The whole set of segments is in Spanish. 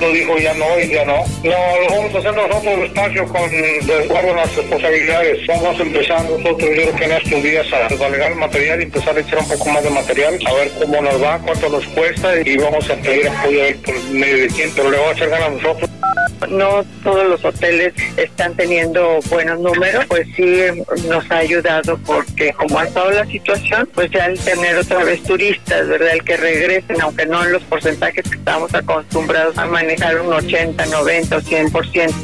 Lo dijo ya no y ya no. No, lo vamos a hacer nosotros despacio con las responsabilidades. Vamos a empezar nosotros, yo creo que en estos días a valorar el material y empezar a echar un poco más de material, a ver cómo nos va, cuánto nos cuesta y vamos a pedir apoyo por medio de quién, pero le vamos a echar ganas a nosotros. No todos los hoteles están teniendo buenos números, pues sí nos ha ayudado porque como ha estado la situación, pues ya el tener otra vez turistas, ¿verdad? El que regresen, aunque no en los porcentajes que estamos acostumbrados a manejar un 80, 90 o 100%.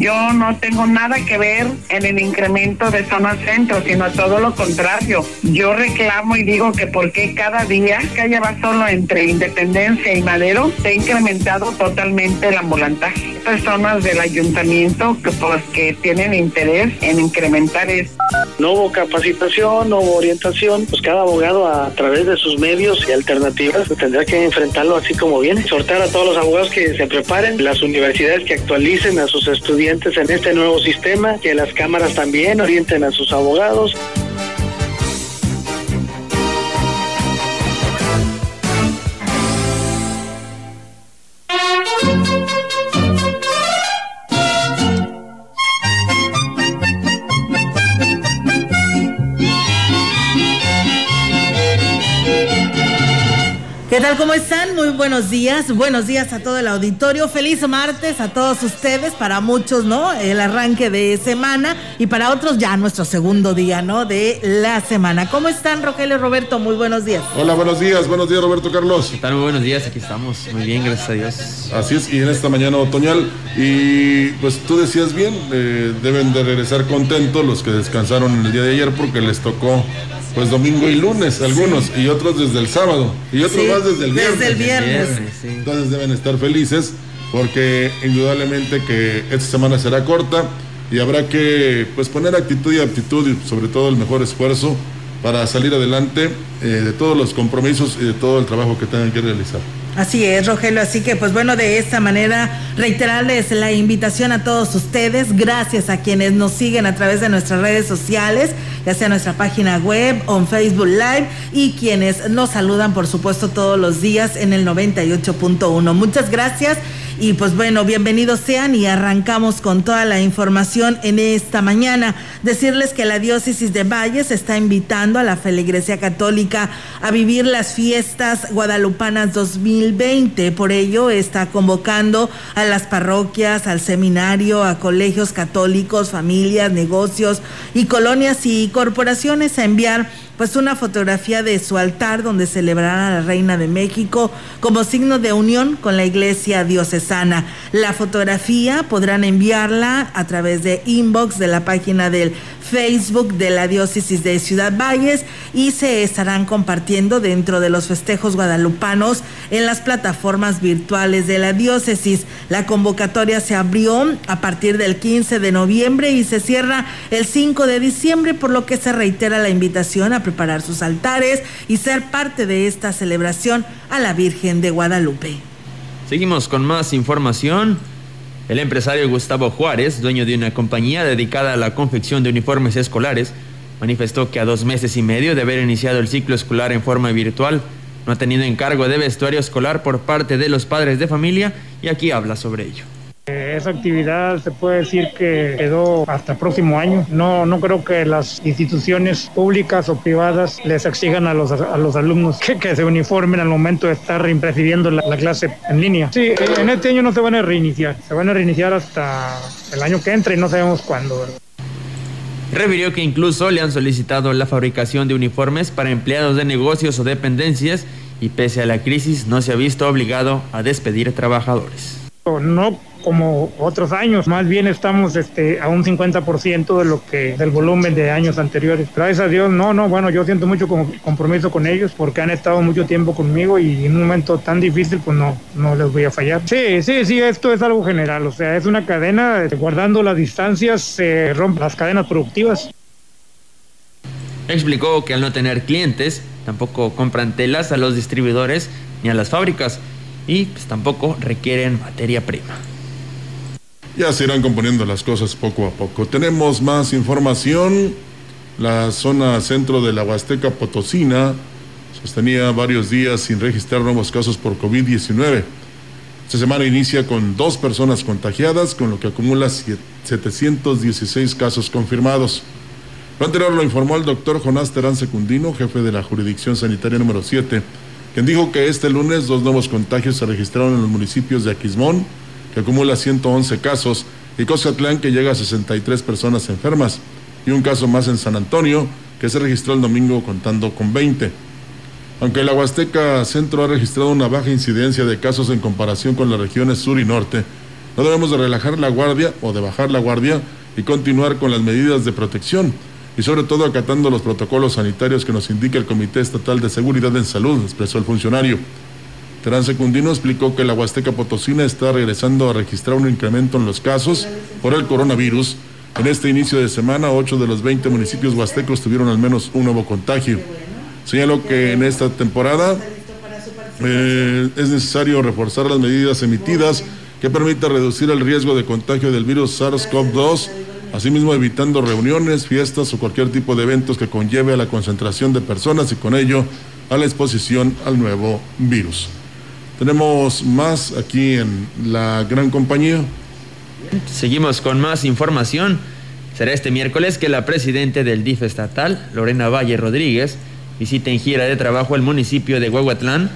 Yo no tengo nada que ver en el incremento de zona centro, sino todo lo contrario. Yo reclamo y digo que porque cada día que va solo entre Independencia y Madero se ha incrementado totalmente el ambulantaje. Personas del ayuntamiento que pues que tienen interés en incrementar esto. No hubo capacitación, no hubo orientación, pues cada abogado a través de sus medios y alternativas tendrá que enfrentarlo así como viene, sortear a todos los abogados que se preparen, las universidades que actualicen a sus estudiantes en este nuevo sistema, que las cámaras también orienten a sus abogados. Tal? ¿Cómo están? Muy buenos días. Buenos días a todo el auditorio. Feliz martes a todos ustedes. Para muchos, ¿no? El arranque de semana y para otros ya nuestro segundo día, ¿no? De la semana. ¿Cómo están, Rogelio Roberto? Muy buenos días. Hola, buenos días. Buenos días, Roberto Carlos. ¿Qué tal? Muy buenos días. Aquí estamos. Muy bien, gracias a Dios. Así es. Y en esta mañana otoñal. Y pues tú decías bien, eh, deben de regresar contentos los que descansaron el día de ayer porque les tocó pues domingo y lunes algunos y otros desde el sábado y otros más desde el viernes. Desde el viernes. Entonces deben estar felices porque indudablemente que esta semana será corta y habrá que pues poner actitud y aptitud y sobre todo el mejor esfuerzo para salir adelante eh, de todos los compromisos y de todo el trabajo que tengan que realizar. Así es, Rogelio. Así que, pues bueno, de esta manera, reiterarles la invitación a todos ustedes. Gracias a quienes nos siguen a través de nuestras redes sociales, ya sea nuestra página web o en Facebook Live, y quienes nos saludan, por supuesto, todos los días en el 98.1. Muchas gracias y pues bueno, bienvenidos sean y arrancamos con toda la información en esta mañana. Decirles que la diócesis de Valles está invitando a la feligresía católica a vivir las fiestas guadalupanas 2020. Por ello está convocando a las parroquias, al seminario, a colegios católicos, familias, negocios y colonias y corporaciones a enviar pues una fotografía de su altar donde celebrarán a la Reina de México como signo de unión con la iglesia diocesana. La fotografía podrán enviarla a través de inbox de la página del Facebook de la diócesis de Ciudad Valles y se estarán compartiendo dentro de los festejos guadalupanos en las plataformas virtuales de la diócesis. La convocatoria se abrió a partir del 15 de noviembre y se cierra el 5 de diciembre, por lo que se reitera la invitación a preparar sus altares y ser parte de esta celebración a la Virgen de Guadalupe. Seguimos con más información. El empresario Gustavo Juárez, dueño de una compañía dedicada a la confección de uniformes escolares, manifestó que a dos meses y medio de haber iniciado el ciclo escolar en forma virtual, no ha tenido encargo de vestuario escolar por parte de los padres de familia y aquí habla sobre ello. Esa actividad se puede decir que quedó hasta el próximo año. No, no creo que las instituciones públicas o privadas les exijan a los, a los alumnos que, que se uniformen al momento de estar recibiendo la, la clase en línea. Sí, en este año no se van a reiniciar, se van a reiniciar hasta el año que entra y no sabemos cuándo. Refirió que incluso le han solicitado la fabricación de uniformes para empleados de negocios o dependencias y pese a la crisis no se ha visto obligado a despedir trabajadores. No como otros años, más bien estamos este, a un 50% de lo que del volumen de años anteriores. Gracias a Dios, no, no, bueno, yo siento mucho compromiso con ellos porque han estado mucho tiempo conmigo y en un momento tan difícil pues no, no les voy a fallar. Sí, sí, sí, esto es algo general, o sea, es una cadena, guardando las distancias se rompen las cadenas productivas. Explicó que al no tener clientes, tampoco compran telas a los distribuidores ni a las fábricas y pues, tampoco requieren materia prima. Ya se irán componiendo las cosas poco a poco. Tenemos más información. La zona centro de la Huasteca Potosina sostenía varios días sin registrar nuevos casos por COVID-19. Esta semana inicia con dos personas contagiadas, con lo que acumula 716 casos confirmados. Lo anterior lo informó el doctor Jonás Terán Secundino, jefe de la jurisdicción sanitaria número 7, quien dijo que este lunes dos nuevos contagios se registraron en los municipios de Aquismón, que acumula 111 casos, y Cozatlán, que llega a 63 personas enfermas, y un caso más en San Antonio, que se registró el domingo contando con 20. Aunque la Huasteca Centro ha registrado una baja incidencia de casos en comparación con las regiones sur y norte, no debemos de relajar la guardia o de bajar la guardia y continuar con las medidas de protección y sobre todo acatando los protocolos sanitarios que nos indica el Comité Estatal de Seguridad en Salud, expresó el funcionario. Terán Secundino explicó que la Huasteca Potosina está regresando a registrar un incremento en los casos por el coronavirus. En este inicio de semana, 8 de los 20 municipios huastecos tuvieron al menos un nuevo contagio. Señaló que en esta temporada eh, es necesario reforzar las medidas emitidas que permitan reducir el riesgo de contagio del virus SARS-CoV-2 asimismo evitando reuniones, fiestas o cualquier tipo de eventos que conlleve a la concentración de personas y con ello a la exposición al nuevo virus. Tenemos más aquí en la gran compañía. Seguimos con más información. Será este miércoles que la presidenta del DIF estatal, Lorena Valle Rodríguez, visite en gira de trabajo el municipio de Huehuatlán,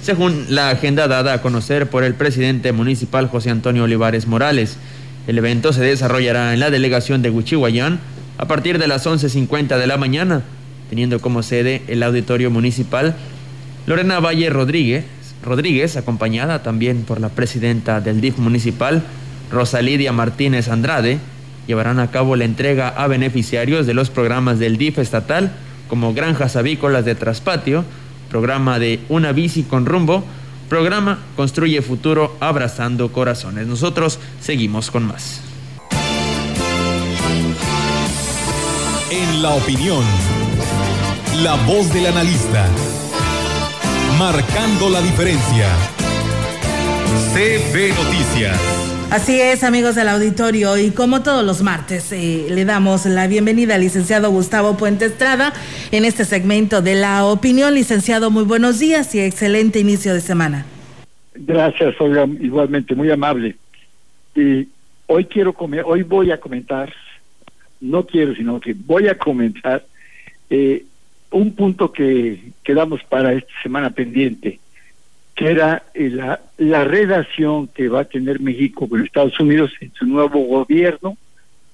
según la agenda dada a conocer por el presidente municipal José Antonio Olivares Morales. El evento se desarrollará en la delegación de Huichihuayán a partir de las 11.50 de la mañana, teniendo como sede el auditorio municipal. Lorena Valle Rodríguez, Rodríguez, acompañada también por la presidenta del DIF municipal, Rosalidia Martínez Andrade, llevarán a cabo la entrega a beneficiarios de los programas del DIF estatal, como Granjas Avícolas de Traspatio, programa de Una Bici con Rumbo, Programa Construye Futuro Abrazando Corazones. Nosotros seguimos con más. En la opinión, la voz del analista, marcando la diferencia. CB Noticias. Así es, amigos del auditorio, y como todos los martes, eh, le damos la bienvenida al licenciado Gustavo Puente Estrada en este segmento de la opinión. Licenciado, muy buenos días y excelente inicio de semana. Gracias, Olga, igualmente, muy amable. Y hoy quiero comer, hoy voy a comentar, no quiero, sino que voy a comentar eh, un punto que quedamos para esta semana pendiente que era eh, la, la relación que va a tener México con Estados Unidos en su nuevo gobierno,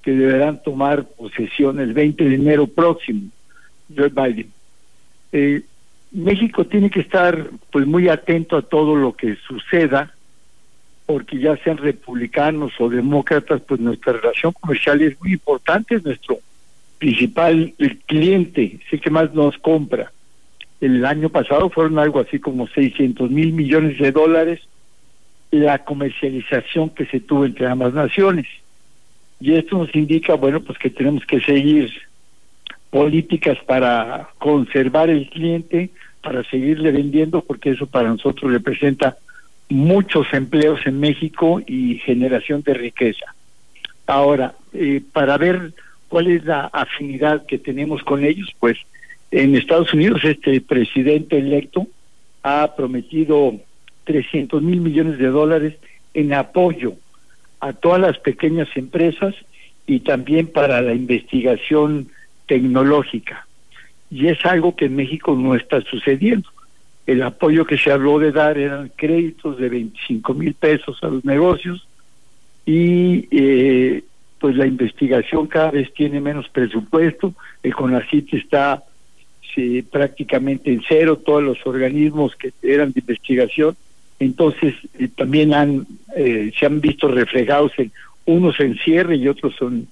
que deberán tomar posesión el 20 de enero próximo, Joe Biden. Eh, México tiene que estar pues muy atento a todo lo que suceda, porque ya sean republicanos o demócratas, pues nuestra relación comercial es muy importante, es nuestro principal el cliente, es que más nos compra el año pasado fueron algo así como 600 mil millones de dólares la comercialización que se tuvo entre ambas naciones. Y esto nos indica, bueno, pues que tenemos que seguir políticas para conservar el cliente, para seguirle vendiendo, porque eso para nosotros representa muchos empleos en México y generación de riqueza. Ahora, eh, para ver cuál es la afinidad que tenemos con ellos, pues en Estados Unidos este presidente electo ha prometido 300 mil millones de dólares en apoyo a todas las pequeñas empresas y también para la investigación tecnológica. Y es algo que en México no está sucediendo. El apoyo que se habló de dar eran créditos de 25 mil pesos a los negocios y eh, pues la investigación cada vez tiene menos presupuesto. El CONACIT está prácticamente en cero, todos los organismos que eran de investigación. Entonces eh, también han eh, se han visto reflejados en unos en cierre y otros son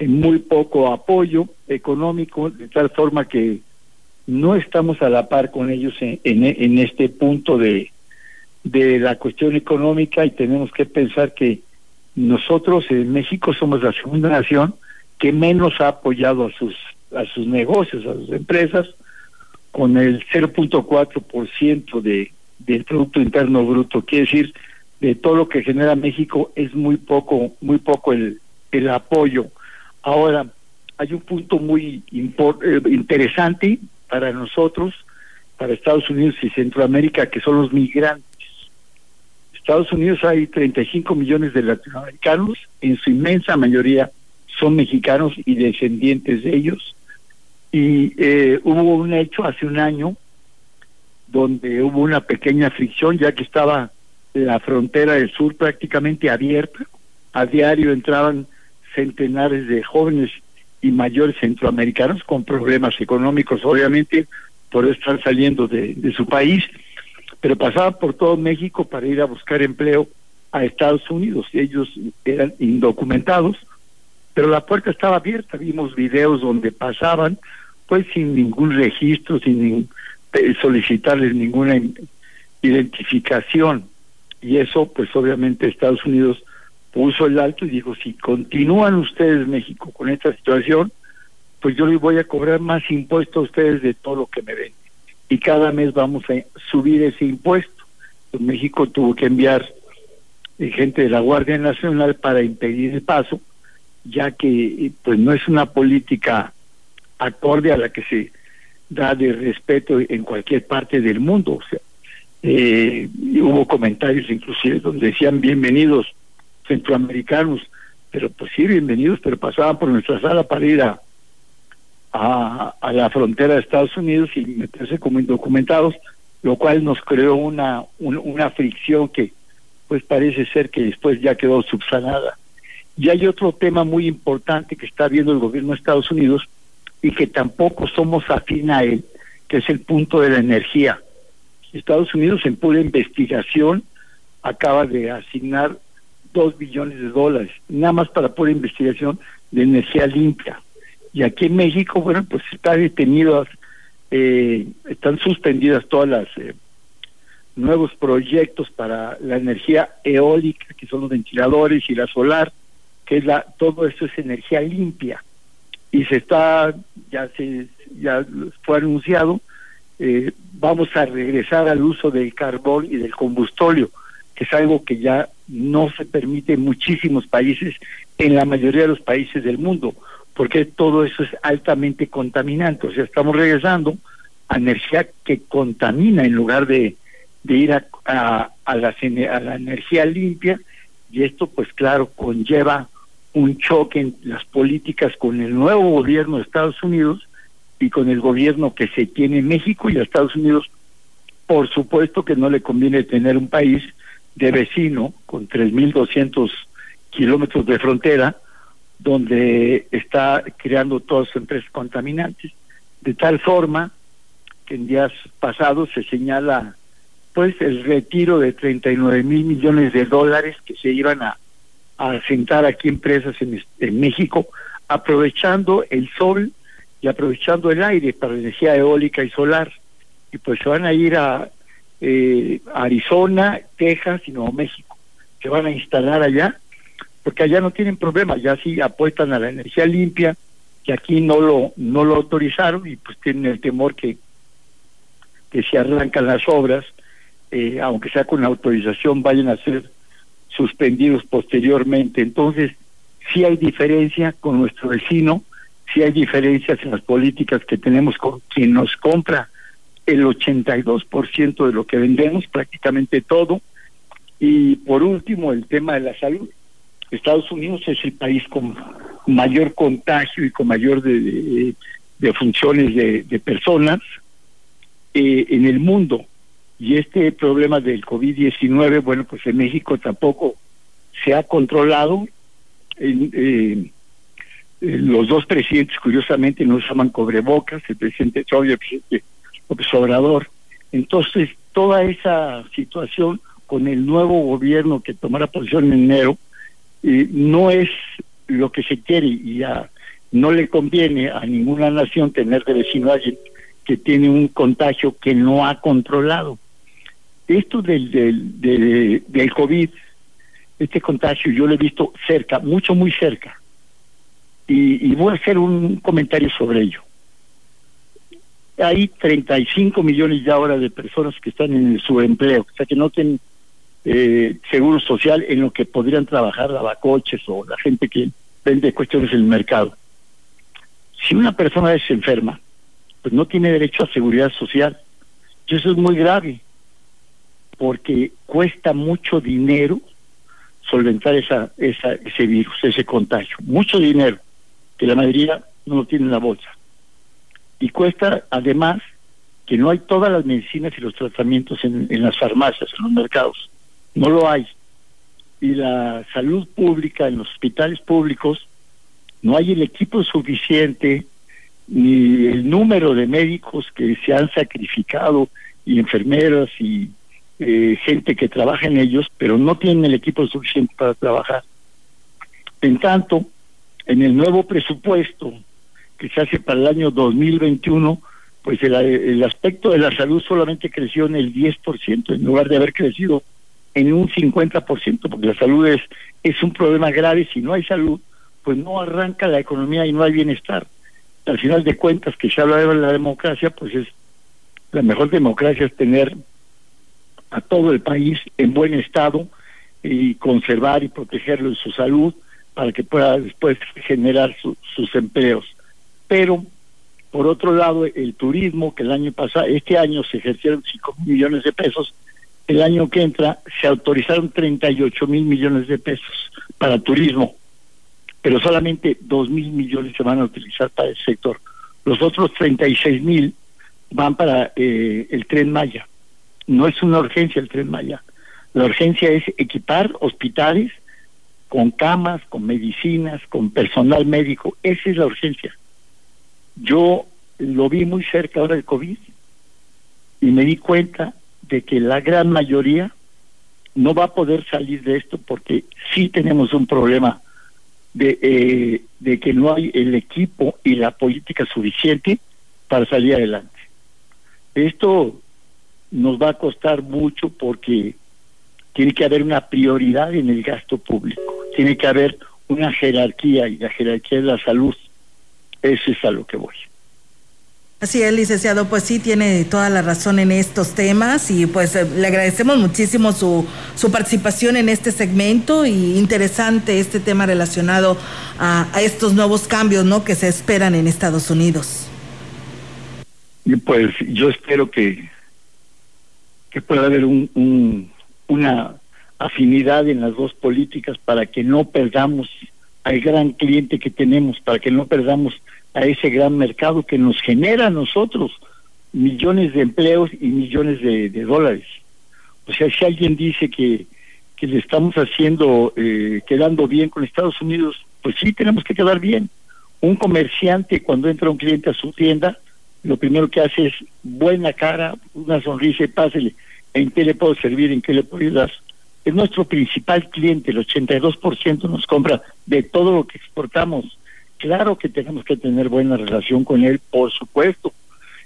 en muy poco apoyo económico, de tal forma que no estamos a la par con ellos en, en, este punto de, de la cuestión económica y tenemos que pensar que nosotros en México somos la segunda nación que menos ha apoyado a sus a sus negocios, a sus empresas, con el 0.4% de del producto interno bruto, quiere decir de todo lo que genera México es muy poco muy poco el el apoyo. Ahora hay un punto muy eh, interesante para nosotros, para Estados Unidos y Centroamérica, que son los migrantes. Estados Unidos hay 35 millones de latinoamericanos, en su inmensa mayoría son mexicanos y descendientes de ellos. Y eh, hubo un hecho hace un año donde hubo una pequeña fricción, ya que estaba la frontera del sur prácticamente abierta. A diario entraban centenares de jóvenes y mayores centroamericanos con problemas económicos, obviamente, por estar saliendo de, su país, pero pasaban por todo México para ir a buscar empleo a Estados Unidos. Ellos eran indocumentados, pero la puerta estaba abierta. Vimos videos donde pasaban, pues sin ningún registro, sin eh, solicitarles ninguna identificación. Y eso, pues obviamente Estados Unidos puso el alto y dijo, si continúan ustedes, México, con esta situación, pues yo les voy a cobrar más impuestos a ustedes de todo lo que me ven. Y cada mes vamos a subir ese impuesto. Pues México tuvo que enviar eh, gente de la Guardia Nacional para impedir el paso, ya que pues no es una política acorde a la que se da de respeto en cualquier parte del mundo. O sea, eh, hubo comentarios inclusive donde decían bienvenidos centroamericanos, pero pues sí, bienvenidos, pero pasaban por nuestra sala para ir a, a, la frontera de Estados Unidos y meterse como indocumentados, lo cual nos creó una, una fricción que pues parece ser que después ya quedó subsanada. Y hay otro tema muy importante que está viendo el gobierno de Estados Unidos y que tampoco somos afín a él, que es el punto de la energía. Estados Unidos en pura investigación acaba de asignar dos billones de dólares, nada más para pura investigación de energía limpia. Y aquí en México, bueno, pues están detenidas, eh, están suspendidas todas las eh, nuevos proyectos para la energía eólica, que son los ventiladores y la solar, que es la, todo esto es energía limpia. Y se está, ya se, ya fue anunciado, eh, vamos a regresar al uso del carbón y del combustóleo que es algo que ya no se permite en muchísimos países, en la mayoría de los países del mundo, porque todo eso es altamente contaminante. O sea, estamos regresando a energía que contamina en lugar de, ir a, a, a, la, a la energía limpia, y esto pues claro conlleva un choque en las políticas con el nuevo gobierno de Estados Unidos y con el gobierno que se tiene en México y a Estados Unidos, por supuesto que no le conviene tener un país de vecino con 3.200 kilómetros de frontera, donde está creando todas sus empresas contaminantes, de tal forma que en días pasados se señala pues el retiro de 39 mil millones de dólares que se iban a, a asentar aquí empresas en, en México, aprovechando el sol y aprovechando el aire para energía eólica y solar. Y pues se van a ir a eh, Arizona, Texas y Nuevo México. Se van a instalar allá, porque allá no tienen problema, ya sí apuestan a la energía limpia, que aquí no lo, no lo autorizaron y pues tienen el temor que, que si arrancan las obras, eh, aunque sea con autorización, vayan a ser suspendidos posteriormente. Entonces, sí hay diferencia con nuestro vecino, sí hay diferencias en las políticas que tenemos con quien nos compra el 82% de lo que vendemos, prácticamente todo. Y por último, el tema de la salud. Estados Unidos es el país con mayor contagio y con mayor de, funciones de, personas eh, en el mundo. Y este problema del COVID-19, bueno, pues en México tampoco se ha controlado. Eh, los dos presidentes, curiosamente, no usaban cobrebocas, el presidente Trump y el presidente López. Entonces, toda esa situación con el nuevo gobierno que tomará posición en enero, no es lo que se quiere y ya no le conviene a ninguna nación tener de vecino a alguien que tiene un contagio que no ha controlado. Esto del, del, del, COVID, este contagio yo lo he visto cerca, mucho, muy cerca. Y, y, voy a hacer un comentario sobre ello. Hay 35 millones ya ahora de personas que están en su empleo, o sea que no tienen eh, seguro social en lo que podrían trabajar lavacoches o la gente que vende cuestiones en el mercado. Si una persona es enferma, pues no tiene derecho a seguridad social. Y eso es muy grave, porque cuesta mucho dinero solventar esa, esa, ese virus, ese contagio. Mucho dinero, que la mayoría no lo tiene en la bolsa. Y cuesta, además, que no hay todas las medicinas y los tratamientos en, en las farmacias, en los mercados no lo hay. Y la salud pública en los hospitales públicos, no hay el equipo suficiente ni el número de médicos que se han sacrificado y enfermeras y eh, gente que trabaja en ellos, pero no tienen el equipo suficiente para trabajar. En tanto, en el nuevo presupuesto que se hace para el año 2021, pues el, el aspecto de la salud solamente creció en el 10%, en lugar de haber crecido en un 50%, porque la salud es, es un problema grave. Si no hay salud, pues no arranca la economía y no hay bienestar. Al final de cuentas, que se habla de la democracia, pues es la mejor democracia es tener a todo el país en buen estado y conservar y protegerlo en su salud para que pueda después generar sus empleos. Pero, por otro lado, el turismo, que el año pasado, este año se ejercieron 5 millones de pesos, el año que entra se autorizaron 38 mil millones de pesos para turismo, pero solamente 2 mil millones se van a utilizar para el sector. Los otros 36 mil van para eh, el tren Maya. No es una urgencia el tren Maya. La urgencia es equipar hospitales con camas, con medicinas, con personal médico. Esa es la urgencia. Yo lo vi muy cerca ahora del COVID y me di cuenta de que la gran mayoría no va a poder salir de esto porque sí tenemos un problema de, eh, de que no hay el equipo y la política suficiente para salir adelante. Esto nos va a costar mucho porque tiene que haber una prioridad en el gasto público, tiene que haber una jerarquía y la jerarquía de la salud. Eso es a lo que voy. Así es, licenciado, pues sí, tiene toda la razón en estos temas y pues eh, le agradecemos muchísimo su, su participación en este segmento y interesante este tema relacionado a, estos nuevos cambios ¿no? que se esperan en Estados Unidos. Pues yo espero que, que pueda haber un, una afinidad en las dos políticas para que no perdamos al gran cliente que tenemos, para que no perdamos a ese gran mercado que nos genera a nosotros millones de empleos y millones de, dólares. O sea, si alguien dice que, que le estamos haciendo, eh, quedando bien con Estados Unidos, pues sí, tenemos que quedar bien. Un comerciante cuando entra un cliente a su tienda, lo primero que hace es buena cara, una sonrisa y pásele. ¿En qué le puedo servir? ¿En qué le puedo ayudar? Es nuestro principal cliente, el 82% nos compra de todo lo que exportamos Claro que tenemos que tener buena relación con él, por supuesto.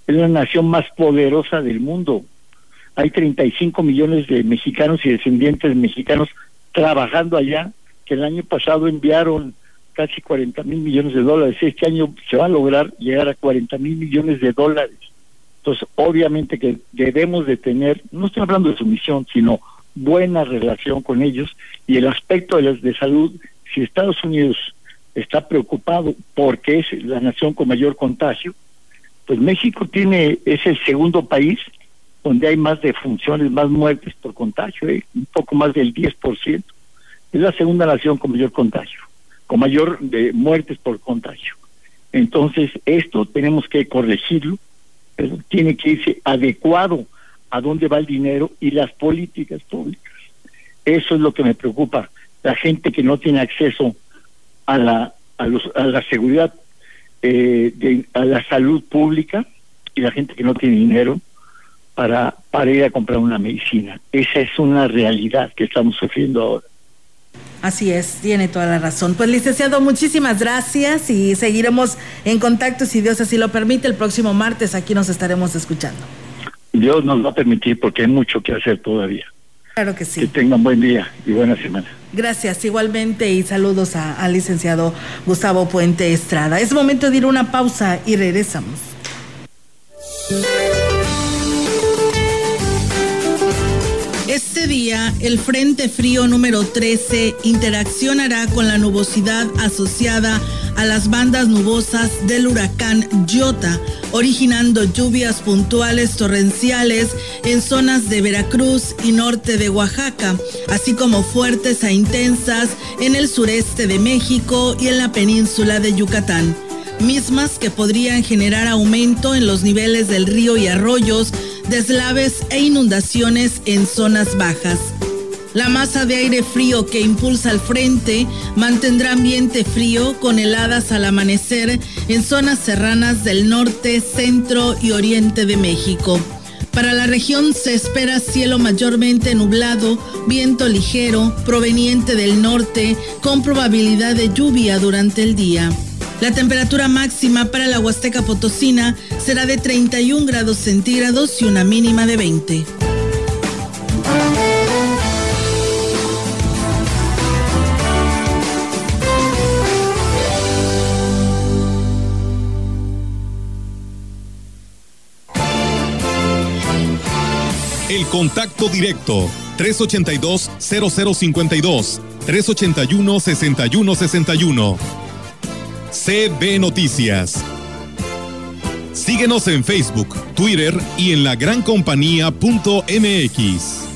Es la nación más poderosa del mundo. Hay 35 millones de mexicanos y descendientes de mexicanos trabajando allá, que el año pasado enviaron casi 40 mil millones de dólares. Este año se va a lograr llegar a 40 mil millones de dólares. Entonces, obviamente que debemos de tener, no estoy hablando de su misión, sino buena relación con ellos y el aspecto de, las de salud, si Estados Unidos está preocupado porque es la nación con mayor contagio, pues México tiene es el segundo país donde hay más defunciones, más muertes por contagio, ¿eh? un poco más del 10%. Es la segunda nación con mayor contagio, con mayor de muertes por contagio. Entonces, esto tenemos que corregirlo, pero tiene que irse adecuado a dónde va el dinero y las políticas públicas. Eso es lo que me preocupa. La gente que no tiene acceso a la, a los, a la seguridad, eh, de, a la salud pública y la gente que no tiene dinero para, para ir a comprar una medicina. Esa es una realidad que estamos sufriendo ahora. Así es, tiene toda la razón. Pues licenciado, muchísimas gracias y seguiremos en contacto si Dios así lo permite. El próximo martes aquí nos estaremos escuchando. Dios nos va a permitir porque hay mucho que hacer todavía. Claro que sí. Que tengan buen día y buena semana. Gracias, igualmente y saludos al licenciado Gustavo Puente Estrada. Es momento de ir a una pausa y regresamos. Este día, el Frente Frío número 13 interaccionará con la nubosidad asociada a las bandas nubosas del huracán Jota, originando lluvias puntuales torrenciales en zonas de Veracruz y norte de Oaxaca, así como fuertes e intensas en el sureste de México y en la península de Yucatán mismas que podrían generar aumento en los niveles del río y arroyos, deslaves e inundaciones en zonas bajas. La masa de aire frío que impulsa al frente mantendrá ambiente frío con heladas al amanecer en zonas serranas del norte, centro y oriente de México. Para la región se espera cielo mayormente nublado, viento ligero proveniente del norte con probabilidad de lluvia durante el día. La temperatura máxima para la Huasteca Potosina será de 31 grados centígrados y una mínima de 20. El contacto directo 382 0052 381 6161 CB Noticias. Síguenos en Facebook, Twitter y en la lagrancompañía.mx.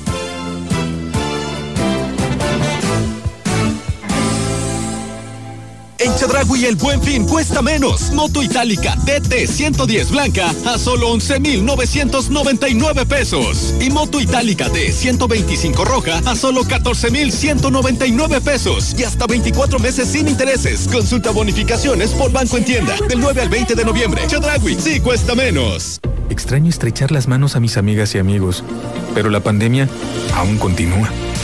En Chedragui el buen fin cuesta menos. Moto Itálica DT 110 blanca a solo 11,999 pesos. Y Moto Itálica D 125 roja a solo 14,199 pesos. Y hasta 24 meses sin intereses. Consulta bonificaciones por Banco en Tienda. Del 9 al 20 de noviembre. Chedragui sí cuesta menos. Extraño estrechar las manos a mis amigas y amigos. Pero la pandemia aún continúa.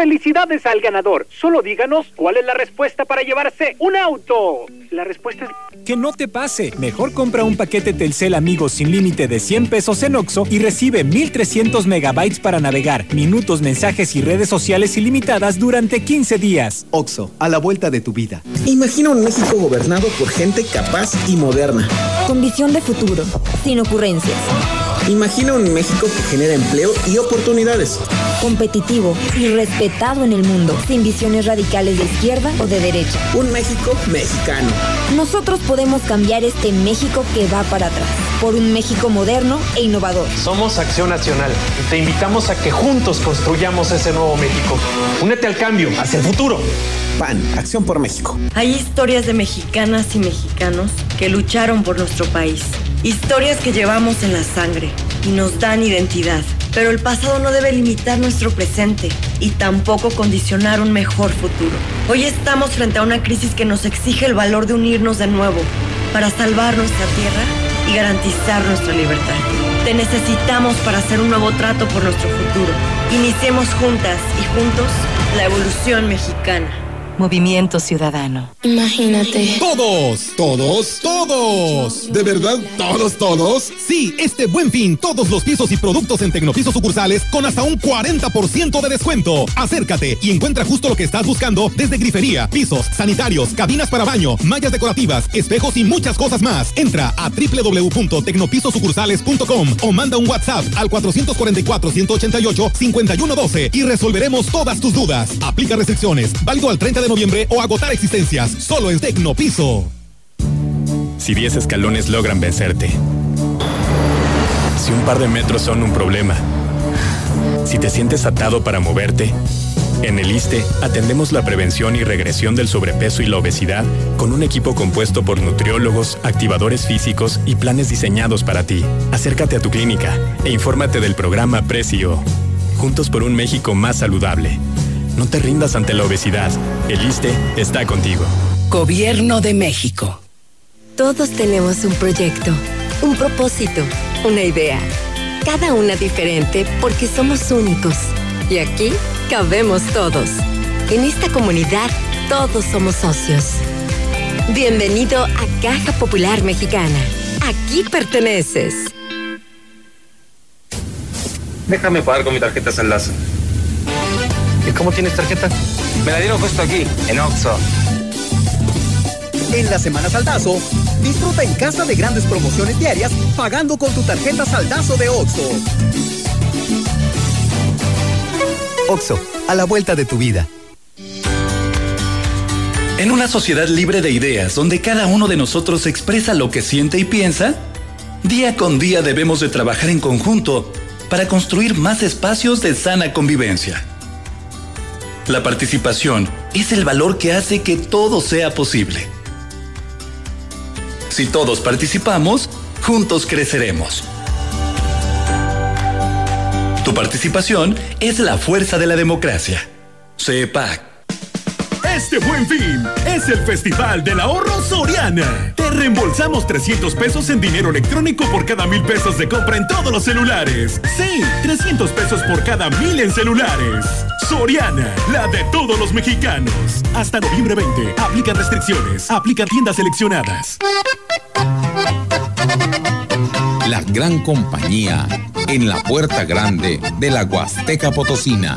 Felicidades al ganador. Solo díganos cuál es la respuesta para llevarse un auto. La respuesta es... Que no te pase. Mejor compra un paquete Telcel Amigos sin límite de 100 pesos en Oxo y recibe 1300 megabytes para navegar, minutos, mensajes y redes sociales ilimitadas durante 15 días. Oxo, a la vuelta de tu vida. Imagina un México gobernado por gente capaz y moderna. Con visión de futuro, sin ocurrencias. Imagina un México que genera empleo y oportunidades. Competitivo y respetado en el mundo, sin visiones radicales de izquierda o de derecha. Un México mexicano. Nosotros podemos cambiar este México que va para atrás, por un México moderno e innovador. Somos Acción Nacional y te invitamos a que juntos construyamos ese nuevo México. Únete al cambio, hacia el futuro. PAN, Acción por México. Hay historias de mexicanas y mexicanos que lucharon por nuestro país. Historias que llevamos en la sangre y nos dan identidad. Pero el pasado no debe limitar nuestro presente y tampoco condicionar un mejor futuro. Hoy estamos frente a una crisis que nos exige el valor de unirnos de nuevo para salvar nuestra tierra y garantizar nuestra libertad. Te necesitamos para hacer un nuevo trato por nuestro futuro. Iniciemos juntas y juntos la evolución mexicana. Movimiento Ciudadano. Imagínate. Todos, todos, todos. ¿De verdad todos, todos? Sí, este buen fin, todos los pisos y productos en Tecnopisos sucursales con hasta un 40% de descuento. Acércate y encuentra justo lo que estás buscando desde grifería, pisos, sanitarios, cabinas para baño, mallas decorativas, espejos y muchas cosas más. Entra a www.tecnopisosucursales.com o manda un WhatsApp al 444-188-5112 y resolveremos todas tus dudas. Aplica restricciones. Válido al 30 de noviembre o agotar existencias. Solo en Tecnopiso. Si 10 escalones logran vencerte. Si un par de metros son un problema. Si te sientes atado para moverte. En el ISTE atendemos la prevención y regresión del sobrepeso y la obesidad con un equipo compuesto por nutriólogos, activadores físicos y planes diseñados para ti. Acércate a tu clínica e infórmate del programa Precio. Juntos por un México más saludable. No te rindas ante la obesidad. El ISTE está contigo. Gobierno de México. Todos tenemos un proyecto, un propósito, una idea. Cada una diferente porque somos únicos. Y aquí cabemos todos. En esta comunidad todos somos socios. Bienvenido a Caja Popular Mexicana. Aquí perteneces. Déjame pagar con mi tarjeta Enlace. ¿Y cómo tienes tarjeta? Me la dieron justo aquí, en Oxxo. En la Semana Saldazo, disfruta en casa de grandes promociones diarias pagando con tu tarjeta Saldazo de Oxxo. Oxo, a la vuelta de tu vida. En una sociedad libre de ideas, donde cada uno de nosotros expresa lo que siente y piensa, día con día debemos de trabajar en conjunto para construir más espacios de sana convivencia. La participación es el valor que hace que todo sea posible. Si todos participamos, juntos creceremos. Tu participación es la fuerza de la democracia. CEPAC. Este buen fin es el Festival del Ahorro Soriana. Te reembolsamos 300 pesos en dinero electrónico por cada mil pesos de compra en todos los celulares. Sí, 300 pesos por cada mil en celulares. Soriana, la de todos los mexicanos. Hasta noviembre 20. Aplican restricciones. Aplican tiendas seleccionadas. La gran compañía en la puerta grande de la Huasteca Potosina.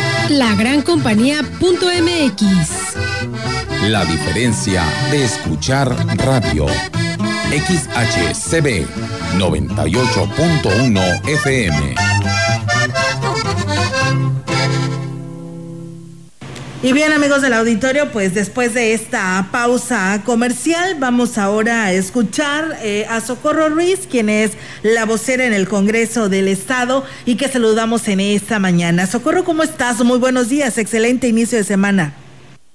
La gran compañía.mx. la diferencia de escuchar radio. XHCB 98.1 FM. Y bien amigos del auditorio, pues después de esta pausa comercial vamos ahora a escuchar eh, a Socorro Ruiz, quien es la vocera en el Congreso del Estado y que saludamos en esta mañana. Socorro, ¿cómo estás? Muy buenos días, excelente inicio de semana.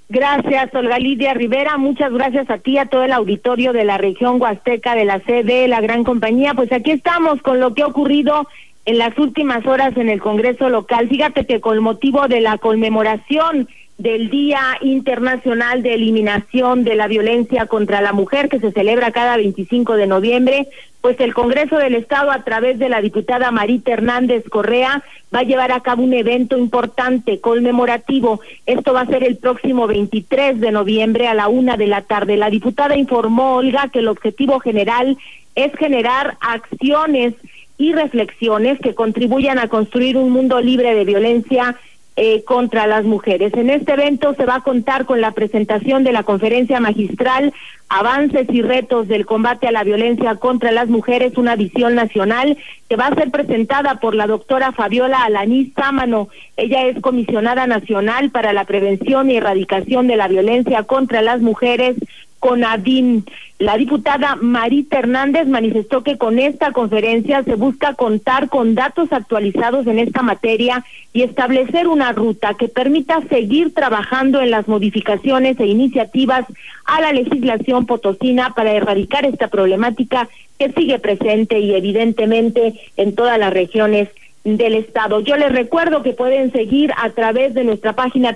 Gracias, Olga Lidia Rivera. Muchas gracias a ti, a todo el auditorio de la región Huasteca, de la CD, la gran compañía. Pues aquí estamos con lo que ha ocurrido en las últimas horas en el Congreso local. Fíjate que con motivo de la conmemoración del Día Internacional de Eliminación de la Violencia contra la Mujer, que se celebra cada 25 de noviembre, pues el Congreso del Estado, a través de la diputada Marita Hernández Correa, va a llevar a cabo un evento importante, conmemorativo. Esto va a ser el próximo 23 de noviembre a la una de la tarde. La diputada informó, Olga, que el objetivo general es generar acciones y reflexiones que contribuyan a construir un mundo libre de violencia eh, contra las mujeres. En este evento se va a contar con la presentación de la conferencia magistral Avances y retos del combate a la violencia contra las mujeres, una visión nacional que va a ser presentada por la doctora Fabiola Alaniz Sámano. Ella es comisionada nacional para la prevención y erradicación de la violencia contra las mujeres CONADIN. La diputada Marita Hernández manifestó que con esta conferencia se busca contar con datos actualizados en esta materia y establecer una ruta que permita seguir trabajando en las modificaciones e iniciativas a la legislación potosina para erradicar esta problemática que sigue presente y evidentemente en todas las regiones del Estado. Yo les recuerdo que pueden seguir a través de nuestra página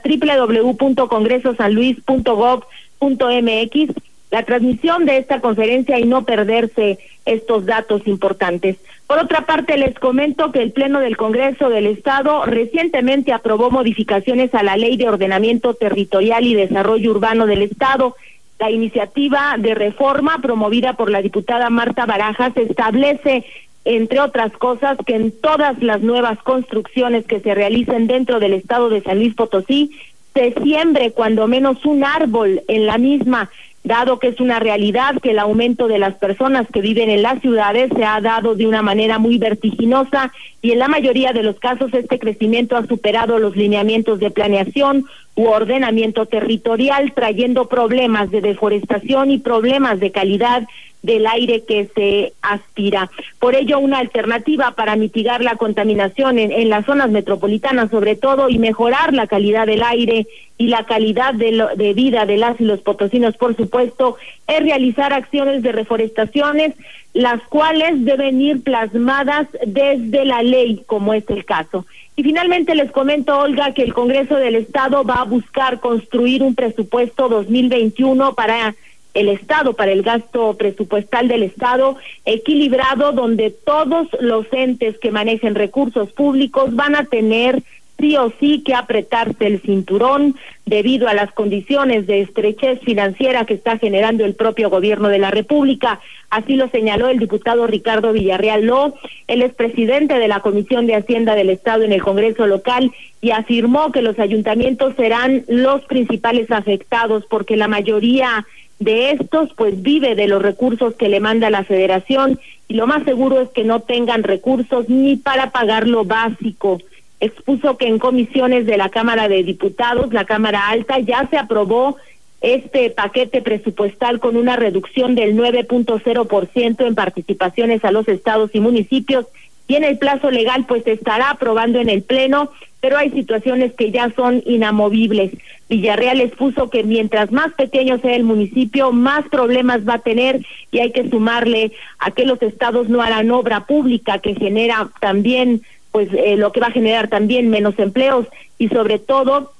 www.congresosanluis.gov.mx la transmisión de esta conferencia y no perderse estos datos importantes. Por otra parte, les comento que el Pleno del Congreso del Estado recientemente aprobó modificaciones a la Ley de Ordenamiento Territorial y Desarrollo Urbano del Estado. La iniciativa de reforma promovida por la diputada Marta Barajas establece entre otras cosas, que en todas las nuevas construcciones que se realicen dentro del estado de San Luis Potosí, se siembre cuando menos un árbol en la misma dado que es una realidad que el aumento de las personas que viven en las ciudades se ha dado de una manera muy vertiginosa y en la mayoría de los casos este crecimiento ha superado los lineamientos de planeación u ordenamiento territorial, trayendo problemas de deforestación y problemas de calidad del aire que se aspira. Por ello, una alternativa para mitigar la contaminación en, en, las zonas metropolitanas, sobre todo, y mejorar la calidad del aire y la calidad de, lo, de vida de las y los potosinos, por supuesto, es realizar acciones de reforestaciones, las cuales deben ir plasmadas desde la ley, como es el caso. Y finalmente les comento, Olga, que el Congreso del Estado va a buscar construir un presupuesto 2021 para el Estado, para el gasto presupuestal del Estado, equilibrado, donde todos los entes que manejen recursos públicos van a tener sí o sí que apretarse el cinturón debido a las condiciones de estrechez financiera que está generando el propio gobierno de la República. Así lo señaló el diputado Ricardo Villarreal Ló, él es presidente de la Comisión de Hacienda del Estado en el Congreso local y afirmó que los ayuntamientos serán los principales afectados porque la mayoría de estos pues vive de los recursos que le manda la federación y lo más seguro es que no tengan recursos ni para pagar lo básico. Expuso que en comisiones de la Cámara de Diputados, la Cámara Alta, ya se aprobó este paquete presupuestal con una reducción del 9.0% en participaciones a los estados y municipios y en el plazo legal pues estará aprobando en el Pleno, pero hay situaciones que ya son inamovibles. Villarreal expuso que mientras más pequeño sea el municipio, más problemas va a tener y hay que sumarle a que los estados no harán obra pública que genera también pues eh, lo que va a generar también menos empleos y sobre todo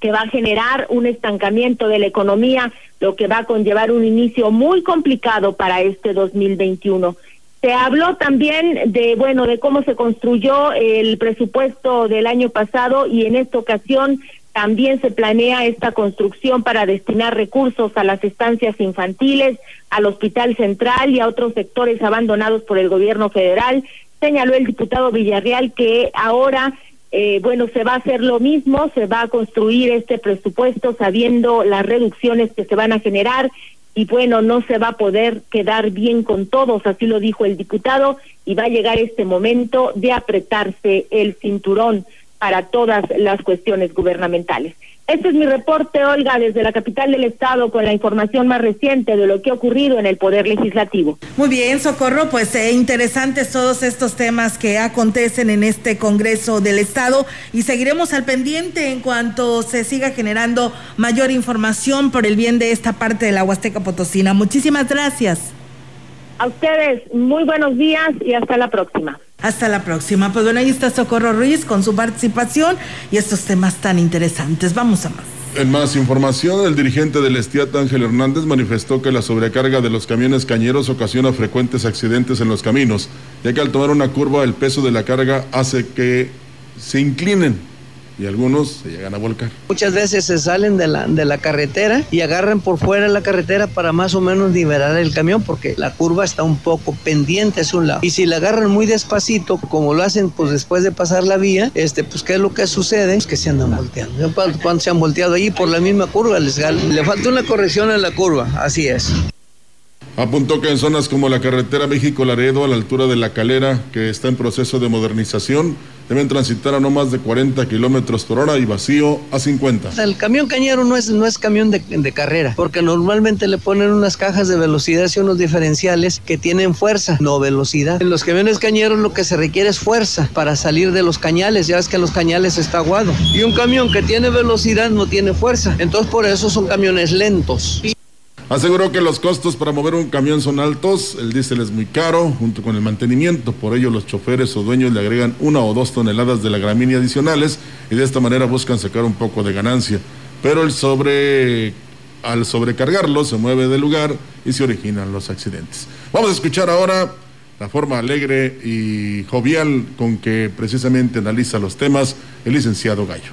que va a generar un estancamiento de la economía, lo que va a conllevar un inicio muy complicado para este 2021. Se habló también de, bueno, de cómo se construyó el presupuesto del año pasado y en esta ocasión también se planea esta construcción para destinar recursos a las estancias infantiles, al Hospital Central y a otros sectores abandonados por el gobierno federal. Señaló el diputado Villarreal que ahora, eh, bueno, se va a hacer lo mismo, se va a construir este presupuesto sabiendo las reducciones que se van a generar y bueno, no se va a poder quedar bien con todos, así lo dijo el diputado, y va a llegar este momento de apretarse el cinturón para todas las cuestiones gubernamentales. Este es mi reporte, Olga, desde la capital del estado con la información más reciente de lo que ha ocurrido en el Poder Legislativo. Muy bien, Socorro, pues eh, interesantes todos estos temas que acontecen en este Congreso del Estado y seguiremos al pendiente en cuanto se siga generando mayor información por el bien de esta parte de la Huasteca Potosina. Muchísimas gracias. A ustedes, muy buenos días y hasta la próxima. Hasta la próxima. Pues bueno, ahí está Socorro Ruiz con su participación y estos temas tan interesantes. Vamos a más. En más información, el dirigente del Estiat Ángel Hernández manifestó que la sobrecarga de los camiones cañeros ocasiona frecuentes accidentes en los caminos, ya que al tomar una curva el peso de la carga hace que se inclinen y algunos se llegan a volcar. Muchas veces se salen de la, de la carretera y agarran por fuera la carretera para más o menos liberar el camión porque la curva está un poco pendiente a un lado. Y si la agarran muy despacito, como lo hacen pues después de pasar la vía, este pues qué es lo que sucede? Es que se andan volteando. Cuando se han volteado allí por la misma curva, les le falta una corrección en la curva, así es. Apuntó que en zonas como la carretera México-Laredo, a la altura de la calera, que está en proceso de modernización, deben transitar a no más de 40 kilómetros por hora y vacío a 50. El camión cañero no es, no es camión de, de carrera, porque normalmente le ponen unas cajas de velocidad y unos diferenciales que tienen fuerza, no velocidad. En los camiones cañeros lo que se requiere es fuerza para salir de los cañales, ya ves que los cañales está aguado. Y un camión que tiene velocidad no tiene fuerza, entonces por eso son camiones lentos. Aseguró que los costos para mover un camión son altos, el diésel es muy caro, junto con el mantenimiento, por ello los choferes o dueños le agregan una o dos toneladas de la gramínea adicionales y de esta manera buscan sacar un poco de ganancia. Pero el sobre, al sobrecargarlo se mueve del lugar y se originan los accidentes. Vamos a escuchar ahora la forma alegre y jovial con que precisamente analiza los temas el licenciado Gallo.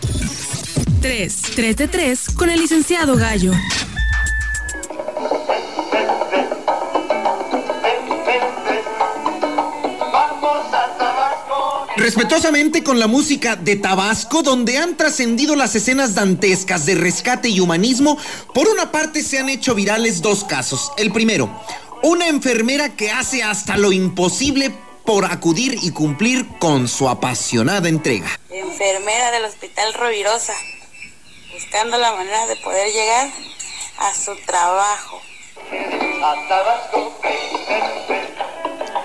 3, 3 de 3 con el licenciado Gallo. Respetuosamente con la música de Tabasco, donde han trascendido las escenas dantescas de rescate y humanismo, por una parte se han hecho virales dos casos. El primero, una enfermera que hace hasta lo imposible por acudir y cumplir con su apasionada entrega. Enfermera del Hospital Rovirosa, buscando la manera de poder llegar a su trabajo.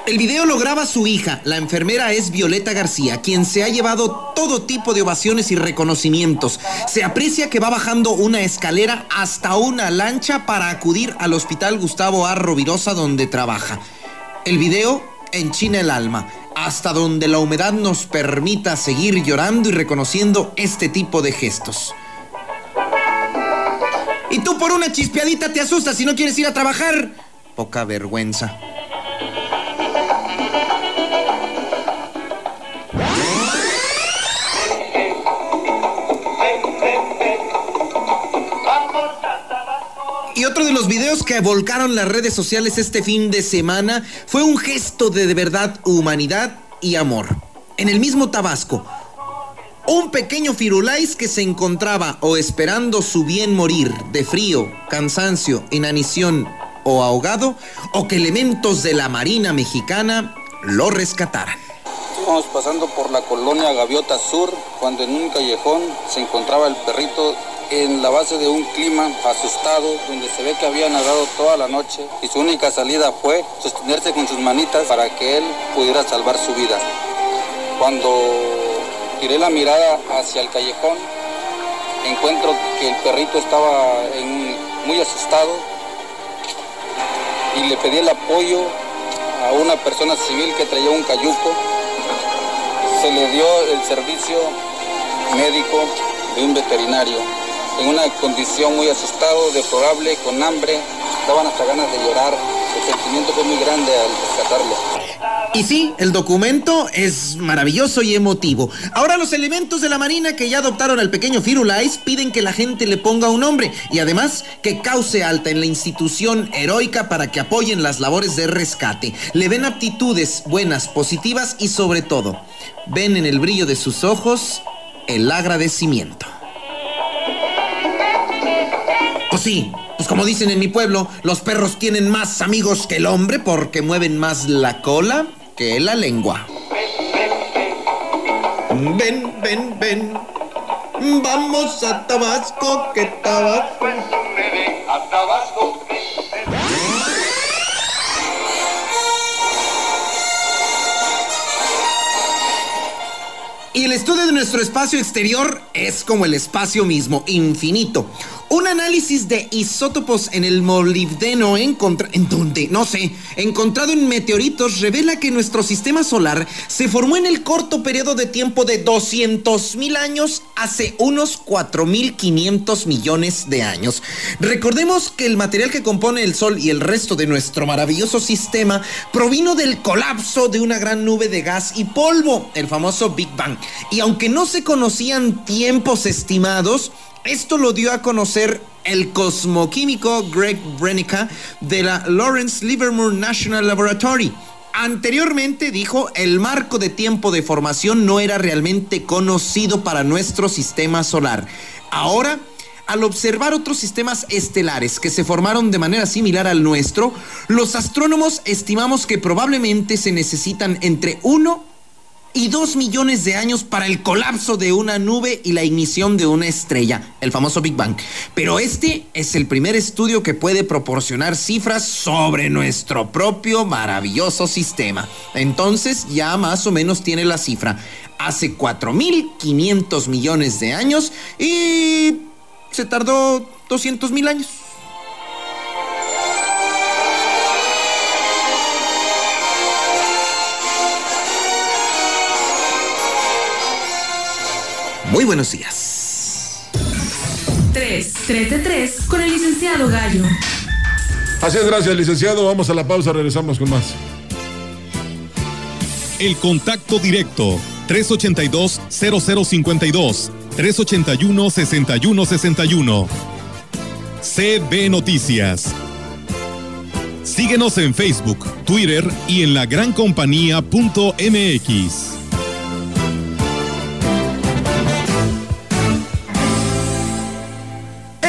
El video lo graba su hija, la enfermera es Violeta García, quien se ha llevado todo tipo de ovaciones y reconocimientos. Se aprecia que va bajando una escalera hasta una lancha para acudir al Hospital Gustavo A. Donde trabaja. El video enchina el alma, hasta donde la humedad nos permita seguir llorando y reconociendo este tipo de gestos. Y tú por una chispeadita te asustas si no quieres ir a trabajar. Poca vergüenza. Otro de los videos que volcaron las redes sociales este fin de semana fue un gesto de, de verdad humanidad y amor. En el mismo Tabasco, un pequeño firulais que se encontraba o esperando su bien morir de frío, cansancio, inanición o ahogado, o que elementos de la Marina Mexicana lo rescataran. Íbamos pasando por la colonia Gaviota Sur cuando en un callejón se encontraba el perrito en la base de un clima asustado donde se ve que había nadado toda la noche y su única salida fue sostenerse con sus manitas para que él pudiera salvar su vida. Cuando tiré la mirada hacia el callejón, encuentro que el perrito estaba muy asustado y le pedí el apoyo a una persona civil que traía un cayuco. Se le dio el servicio médico de un veterinario en una condición muy asustado, deplorable, con hambre, daban hasta ganas de llorar. El sentimiento fue muy grande al rescatarlo. Y sí, el documento es maravilloso y emotivo. Ahora los elementos de la Marina que ya adoptaron al pequeño Firulais piden que la gente le ponga un nombre y además que cause alta en la institución heroica para que apoyen las labores de rescate. Le ven aptitudes buenas, positivas y sobre todo, ven en el brillo de sus ojos el agradecimiento. Pues sí, pues como dicen en mi pueblo, los perros tienen más amigos que el hombre porque mueven más la cola que la lengua. Ven, ven, ven. Vamos a Tabasco, que Tabasco. A Tabasco. Y el estudio de nuestro espacio exterior es como el espacio mismo, infinito. Un análisis de isótopos en el molibdeno encontrado, en donde, no sé, encontrado en meteoritos revela que nuestro sistema solar se formó en el corto periodo de tiempo de 200 mil años hace unos 4.500 millones de años. Recordemos que el material que compone el Sol y el resto de nuestro maravilloso sistema provino del colapso de una gran nube de gas y polvo, el famoso Big Bang. Y aunque no se conocían tiempos estimados, esto lo dio a conocer el cosmoquímico Greg Brenica de la Lawrence Livermore National Laboratory. Anteriormente dijo, el marco de tiempo de formación no era realmente conocido para nuestro sistema solar. Ahora, al observar otros sistemas estelares que se formaron de manera similar al nuestro, los astrónomos estimamos que probablemente se necesitan entre 1 y dos millones de años para el colapso de una nube y la ignición de una estrella, el famoso Big Bang. Pero este es el primer estudio que puede proporcionar cifras sobre nuestro propio maravilloso sistema. Entonces ya más o menos tiene la cifra. Hace 4.500 millones de años y se tardó 200 mil años. Muy buenos días. 3, 3 de 3 con el licenciado Gallo. Así es, gracias, licenciado. Vamos a la pausa, regresamos con más. El contacto directo 382-0052 381-6161 CB Noticias. Síguenos en Facebook, Twitter y en la lagrancompañía.mx.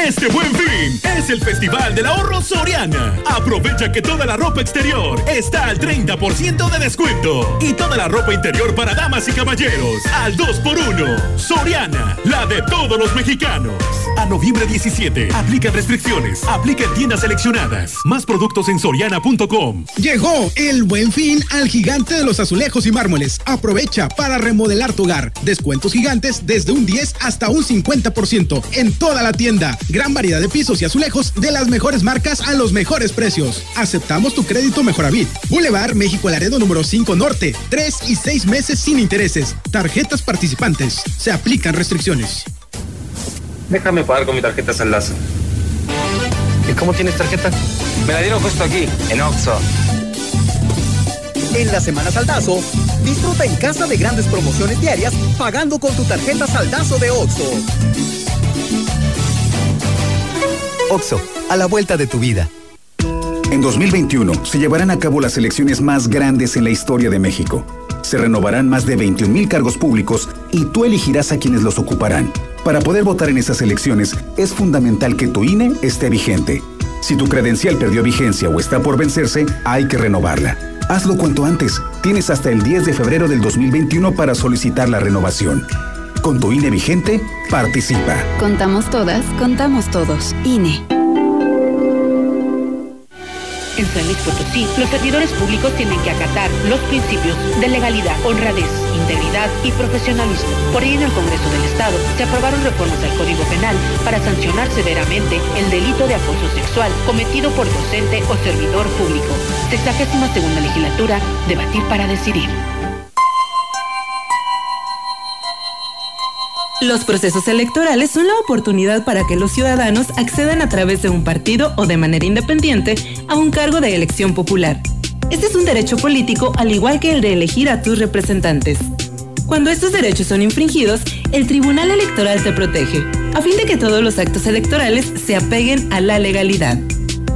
Este buen fin es el Festival del Ahorro Soriana. Aprovecha que toda la ropa exterior está al 30% de descuento y toda la ropa interior para damas y caballeros al 2x1. Soriana, la de todos los mexicanos. A noviembre 17, aplica restricciones, aplica en tiendas seleccionadas. Más productos en soriana.com. Llegó el buen fin al gigante de los azulejos y mármoles. Aprovecha para remodelar tu hogar. Descuentos gigantes desde un 10 hasta un 50% en toda la tienda. Gran variedad de pisos y azulejos de las mejores marcas a los mejores precios. Aceptamos tu crédito Mejoravit. Boulevard México Laredo número 5 Norte. 3 y 6 meses sin intereses. Tarjetas participantes. Se aplican restricciones. Déjame pagar con mi tarjeta Saldazo. ¿Y cómo tienes tarjeta? Me la dieron justo aquí, en Oxxo. En la Semana Saldazo, disfruta en casa de grandes promociones diarias pagando con tu tarjeta Saldazo de Oxxo. Oxo, a la vuelta de tu vida. En 2021 se llevarán a cabo las elecciones más grandes en la historia de México. Se renovarán más de 21 mil cargos públicos y tú elegirás a quienes los ocuparán. Para poder votar en esas elecciones es fundamental que tu INE esté vigente. Si tu credencial perdió vigencia o está por vencerse, hay que renovarla. Hazlo cuanto antes. Tienes hasta el 10 de febrero del 2021 para solicitar la renovación. Con tu INE vigente, participa. Contamos todas, contamos todos. INE. En San Luis Potosí, los servidores públicos tienen que acatar los principios de legalidad, honradez, integridad y profesionalismo. Por ello, en el Congreso del Estado se aprobaron reformas al Código Penal para sancionar severamente el delito de acoso sexual cometido por docente o servidor público. Sexagésima segunda legislatura, debatir para decidir. Los procesos electorales son la oportunidad para que los ciudadanos accedan a través de un partido o de manera independiente a un cargo de elección popular. Este es un derecho político al igual que el de elegir a tus representantes. Cuando estos derechos son infringidos, el Tribunal Electoral te protege, a fin de que todos los actos electorales se apeguen a la legalidad.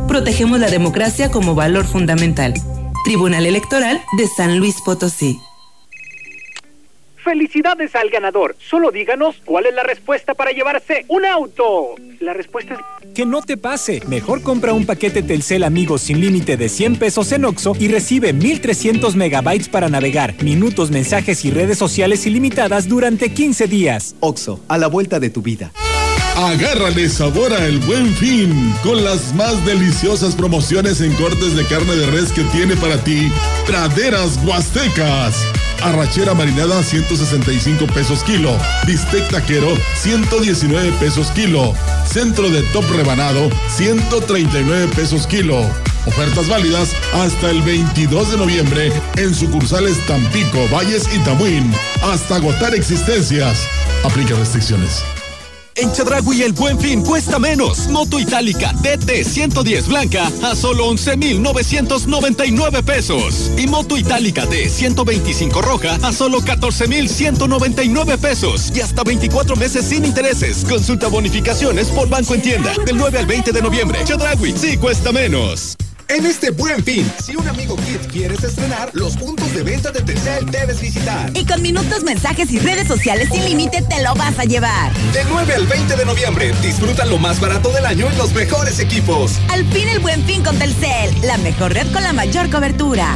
Protegemos la democracia como valor fundamental. Tribunal Electoral de San Luis Potosí. ¡Felicidades al ganador! Solo díganos cuál es la respuesta para llevarse un auto. La respuesta es... Que no te pase. Mejor compra un paquete Telcel Amigos sin límite de 100 pesos en Oxo y recibe 1300 megabytes para navegar, minutos, mensajes y redes sociales ilimitadas durante 15 días. Oxo, a la vuelta de tu vida. Agárrale sabor a el buen fin con las más deliciosas promociones en cortes de carne de res que tiene para ti Praderas Huastecas. Arrachera marinada 165 pesos kilo. Bistec taquero 119 pesos kilo. Centro de top rebanado 139 pesos kilo. Ofertas válidas hasta el 22 de noviembre en sucursales Tampico, Valles y Tamuín. Hasta agotar existencias. Aplica restricciones. En Chedragui el buen fin cuesta menos. Moto itálica DT 110 blanca a solo 11,999 pesos. Y moto itálica D 125 roja a solo 14,199 pesos. Y hasta 24 meses sin intereses. Consulta bonificaciones por banco en tienda. Del 9 al 20 de noviembre. Chedragui sí cuesta menos. En este buen fin, si un amigo Kit quieres estrenar, los puntos de venta de Telcel debes visitar. Y con minutos, mensajes y redes sociales sin límite te lo vas a llevar. Del 9 al 20 de noviembre, disfruta lo más barato del año en los mejores equipos. Al fin el buen fin con Telcel, la mejor red con la mayor cobertura.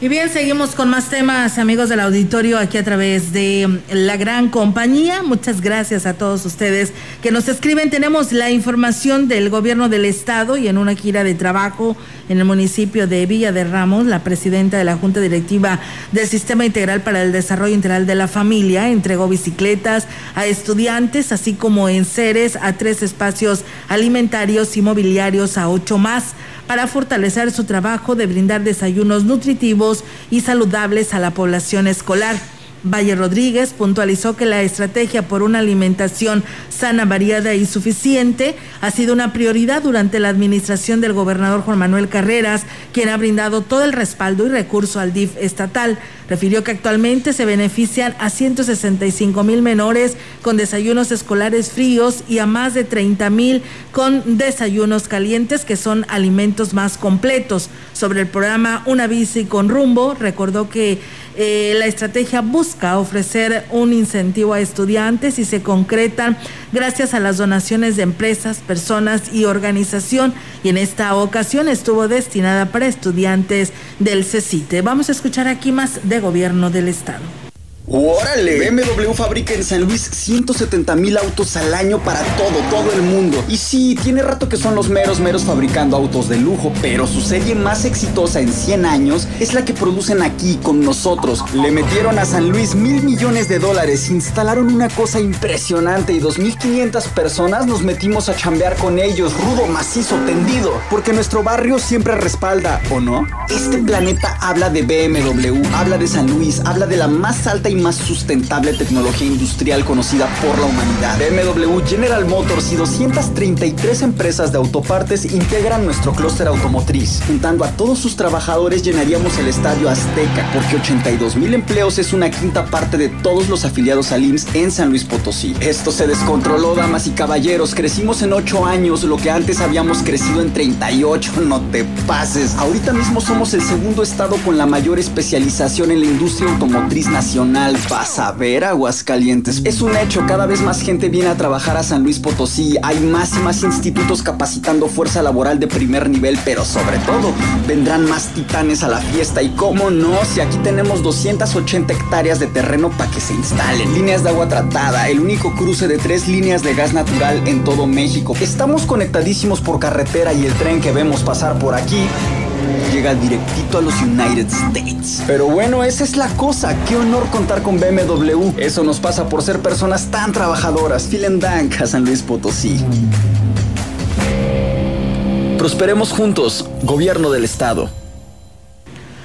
Y bien, seguimos con más temas, amigos del auditorio, aquí a través de la gran compañía. Muchas gracias a todos ustedes que nos escriben. Tenemos la información del gobierno del estado y en una gira de trabajo en el municipio de Villa de Ramos, la presidenta de la Junta Directiva del Sistema Integral para el Desarrollo Integral de la Familia entregó bicicletas a estudiantes, así como enseres a tres espacios alimentarios y mobiliarios a ocho más para fortalecer su trabajo de brindar desayunos nutritivos y saludables a la población escolar. Valle Rodríguez puntualizó que la estrategia por una alimentación sana, variada y suficiente ha sido una prioridad durante la administración del gobernador Juan Manuel Carreras, quien ha brindado todo el respaldo y recurso al DIF estatal. Refirió que actualmente se benefician a 165 mil menores con desayunos escolares fríos y a más de 30 mil con desayunos calientes, que son alimentos más completos. Sobre el programa Una bici con rumbo, recordó que eh, la estrategia busca ofrecer un incentivo a estudiantes y se concretan gracias a las donaciones de empresas, personas y organización y en esta ocasión estuvo destinada para estudiantes del CECITE. Vamos a escuchar aquí más de gobierno del estado. ¡Órale! BMW fabrica en San Luis 170 mil autos al año para todo, todo el mundo. Y sí, tiene rato que son los meros meros fabricando autos de lujo, pero su serie más exitosa en 100 años es la que producen aquí con nosotros. Le metieron a San Luis mil millones de dólares, instalaron una cosa impresionante y 2.500 personas nos metimos a chambear con ellos, rudo, macizo, tendido, porque nuestro barrio siempre respalda, ¿o no? Este planeta habla de BMW, habla de San Luis, habla de la más alta y más sustentable tecnología industrial conocida por la humanidad. BMW, General Motors y 233 empresas de autopartes integran nuestro clúster automotriz. Juntando a todos sus trabajadores llenaríamos el estadio Azteca, porque 82 mil empleos es una quinta parte de todos los afiliados al IMSS en San Luis Potosí. Esto se descontroló, damas y caballeros. Crecimos en 8 años, lo que antes habíamos crecido en 38. No te pases. Ahorita mismo somos el segundo estado con la mayor especialización en la industria automotriz nacional. Vas a ver, Aguascalientes. Es un hecho, cada vez más gente viene a trabajar a San Luis Potosí. Hay más y más institutos capacitando fuerza laboral de primer nivel, pero sobre todo, vendrán más titanes a la fiesta. Y cómo no, si aquí tenemos 280 hectáreas de terreno para que se instalen. Líneas de agua tratada, el único cruce de tres líneas de gas natural en todo México. Estamos conectadísimos por carretera y el tren que vemos pasar por aquí llega directito a los United States. Pero bueno, esa es la cosa. Qué honor contar con BMW. Eso nos pasa por ser personas tan trabajadoras. Vielen Dank a San Luis Potosí. Prosperemos juntos, gobierno del estado.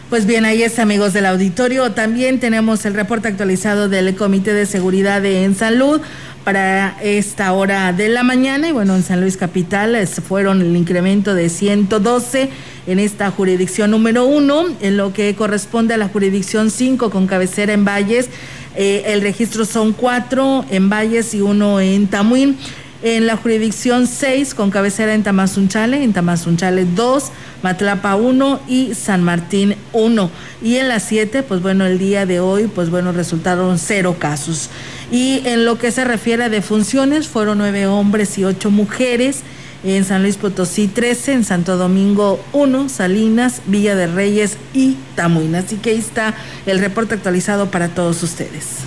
Pues bien, ahí está, amigos del auditorio. También tenemos el reporte actualizado del Comité de Seguridad en Salud para esta hora de la mañana. Y bueno, en San Luis Capital fueron el incremento de 112 en esta jurisdicción número uno, en lo que corresponde a la jurisdicción 5 con cabecera en Valles. Eh, el registro son cuatro en Valles y uno en Tamuín. En la jurisdicción 6 con cabecera en Tamazunchale, en Tamazunchale 2, Matlapa 1 y San Martín 1. Y en la 7, pues bueno, el día de hoy, pues bueno, resultaron cero casos. Y en lo que se refiere a defunciones, fueron nueve hombres y ocho mujeres. En San Luis Potosí 13, en Santo Domingo 1, Salinas, Villa de Reyes y Tamuín. Así que ahí está el reporte actualizado para todos ustedes.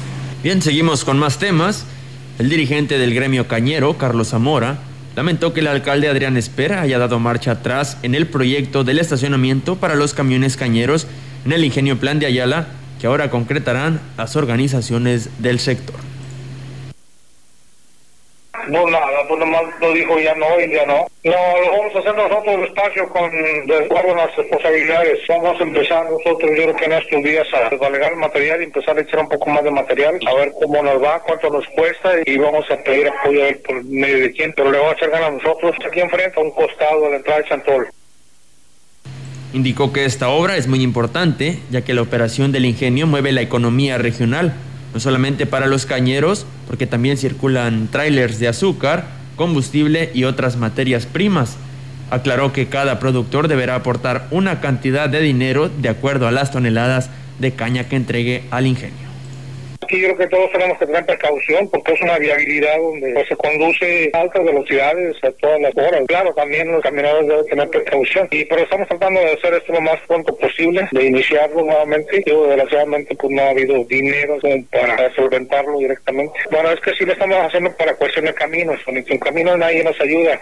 Bien, seguimos con más temas. El dirigente del gremio cañero, Carlos Zamora, lamentó que el alcalde Adrián Espera haya dado marcha atrás en el proyecto del estacionamiento para los camiones cañeros en el ingenio Plan de Ayala, que ahora concretarán las organizaciones del sector. No, nada, pues nomás lo dijo ya no y ya no. No, lo vamos a hacer nosotros despacio con, de acuerdo a las responsabilidades. Vamos a empezar nosotros, yo creo que en estos días, a delegar el material y empezar a echar un poco más de material, a ver cómo nos va, cuánto nos cuesta y vamos a pedir apoyo a él por medio de quién, pero le vamos a echar ganas a nosotros aquí enfrente, a un costado de la entrada de Chantol. Indicó que esta obra es muy importante, ya que la operación del ingenio mueve la economía regional, no solamente para los cañeros, porque también circulan trailers de azúcar, combustible y otras materias primas. Aclaró que cada productor deberá aportar una cantidad de dinero de acuerdo a las toneladas de caña que entregue al ingenio. Aquí yo creo que todos tenemos que tener precaución porque es una viabilidad donde pues, se conduce a altas velocidades a todas las horas. Claro, también los caminadores deben tener precaución. Y pero estamos tratando de hacer esto lo más pronto posible, de iniciarlo nuevamente. Yo desgraciadamente pues no ha habido dinero para solventarlo directamente. Bueno, es que sí lo estamos haciendo para cuestión de caminos. Con camino nadie nos ayuda.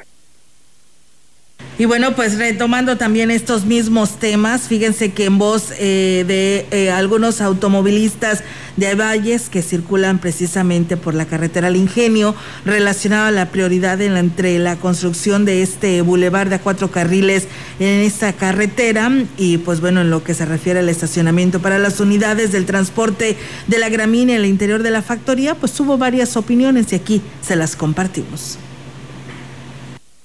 Y bueno, pues retomando también estos mismos temas, fíjense que en voz eh, de eh, algunos automovilistas de Valles que circulan precisamente por la carretera al Ingenio, relacionado a la prioridad entre la construcción de este bulevar de a cuatro carriles en esta carretera y pues bueno, en lo que se refiere al estacionamiento para las unidades del transporte de la gramínea en el interior de la factoría, pues hubo varias opiniones y aquí se las compartimos.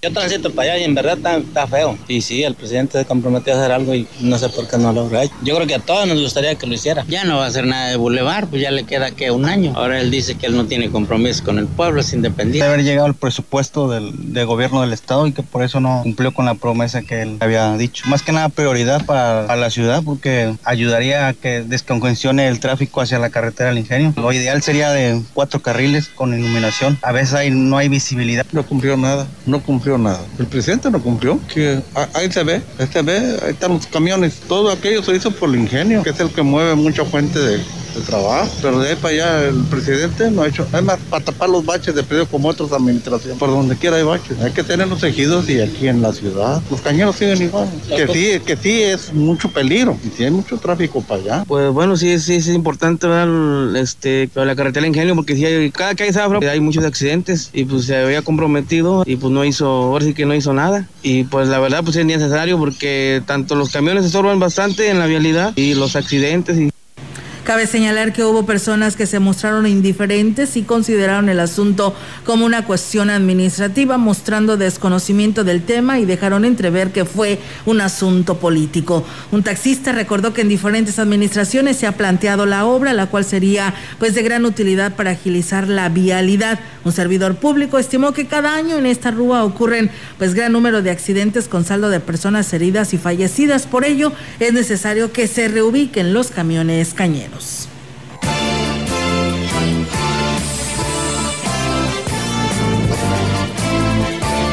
Yo transito para allá y en verdad está, feo. Y sí, el presidente se comprometió a hacer algo y no sé por qué no lo ha hecho. Yo creo que a todos nos gustaría que lo hiciera. Ya no va a hacer nada de Boulevard, pues ya le queda que un año. Ahora él dice que él no tiene compromiso con el pueblo, es independiente. Debe haber llegado el presupuesto del, gobierno del estado y que por eso no cumplió con la promesa que él había dicho. Más que nada prioridad para, la ciudad porque ayudaría a que descongestione el tráfico hacia la carretera del ingenio. Lo ideal sería de cuatro carriles con iluminación. A veces hay, no hay visibilidad. No cumplió nada, no cumplió nada. El presidente no cumplió. Que ahí se ve, ahí se ve, ahí están los camiones. Todo aquello se hizo por el ingenio, que es el que mueve mucha fuente de, de trabajo, pero de ahí para allá el presidente no ha hecho, además para tapar los baches de periodo como otras administraciones, por donde quiera hay baches, hay que tener los ejidos y aquí en la ciudad, los cañeros siguen igual, que sí, que sí es mucho peligro y sí hay mucho tráfico para allá. Pues bueno, sí, sí es importante ver este, la carretera ingenio porque si hay, cada que hay zafra hay muchos accidentes y pues se había comprometido y pues no hizo, ahora sí que no hizo nada. Y pues la verdad pues es necesario porque tanto los camiones se sorban bastante en la vialidad y los accidentes y Cabe señalar que hubo personas que se mostraron indiferentes y consideraron el asunto como una cuestión administrativa, mostrando desconocimiento del tema y dejaron entrever que fue un asunto político. Un taxista recordó que en diferentes administraciones se ha planteado la obra, la cual sería pues de gran utilidad para agilizar la vialidad. Un servidor público estimó que cada año en esta rúa ocurren pues gran número de accidentes con saldo de personas heridas y fallecidas. Por ello es necesario que se reubiquen los camiones cañeros.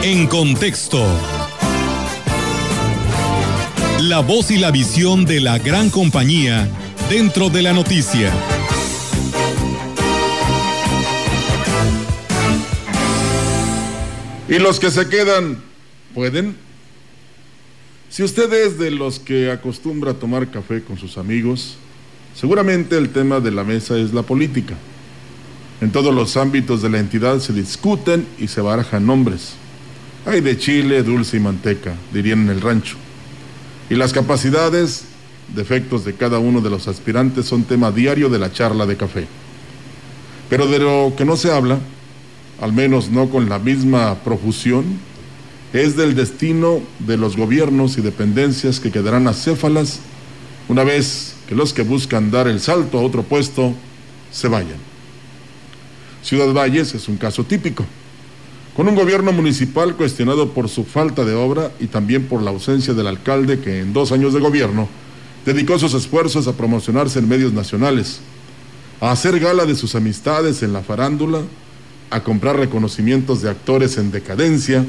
En contexto. La voz y la visión de la gran compañía dentro de la noticia. Y los que se quedan, ¿pueden? Si usted es de los que acostumbra a tomar café con sus amigos, Seguramente el tema de la mesa es la política. En todos los ámbitos de la entidad se discuten y se barajan nombres. Hay de chile, dulce y manteca, dirían en el rancho. Y las capacidades, defectos de cada uno de los aspirantes son tema diario de la charla de café. Pero de lo que no se habla, al menos no con la misma profusión, es del destino de los gobiernos y dependencias que quedarán acéfalas una vez que los que buscan dar el salto a otro puesto se vayan. Ciudad Valles es un caso típico, con un gobierno municipal cuestionado por su falta de obra y también por la ausencia del alcalde que en dos años de gobierno dedicó sus esfuerzos a promocionarse en medios nacionales, a hacer gala de sus amistades en la farándula, a comprar reconocimientos de actores en decadencia,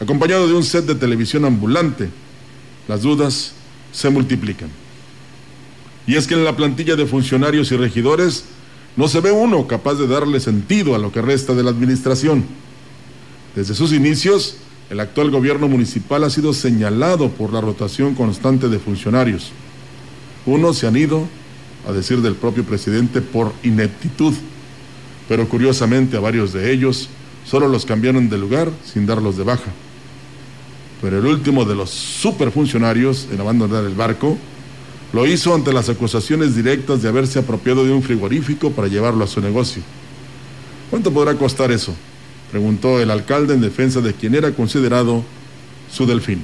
acompañado de un set de televisión ambulante. Las dudas se multiplican. Y es que en la plantilla de funcionarios y regidores no se ve uno capaz de darle sentido a lo que resta de la administración. Desde sus inicios, el actual gobierno municipal ha sido señalado por la rotación constante de funcionarios. Unos se han ido, a decir del propio presidente, por ineptitud, pero curiosamente a varios de ellos solo los cambiaron de lugar sin darlos de baja. Pero el último de los superfuncionarios en abandonar el barco lo hizo ante las acusaciones directas de haberse apropiado de un frigorífico para llevarlo a su negocio. ¿Cuánto podrá costar eso? preguntó el alcalde en defensa de quien era considerado su delfín.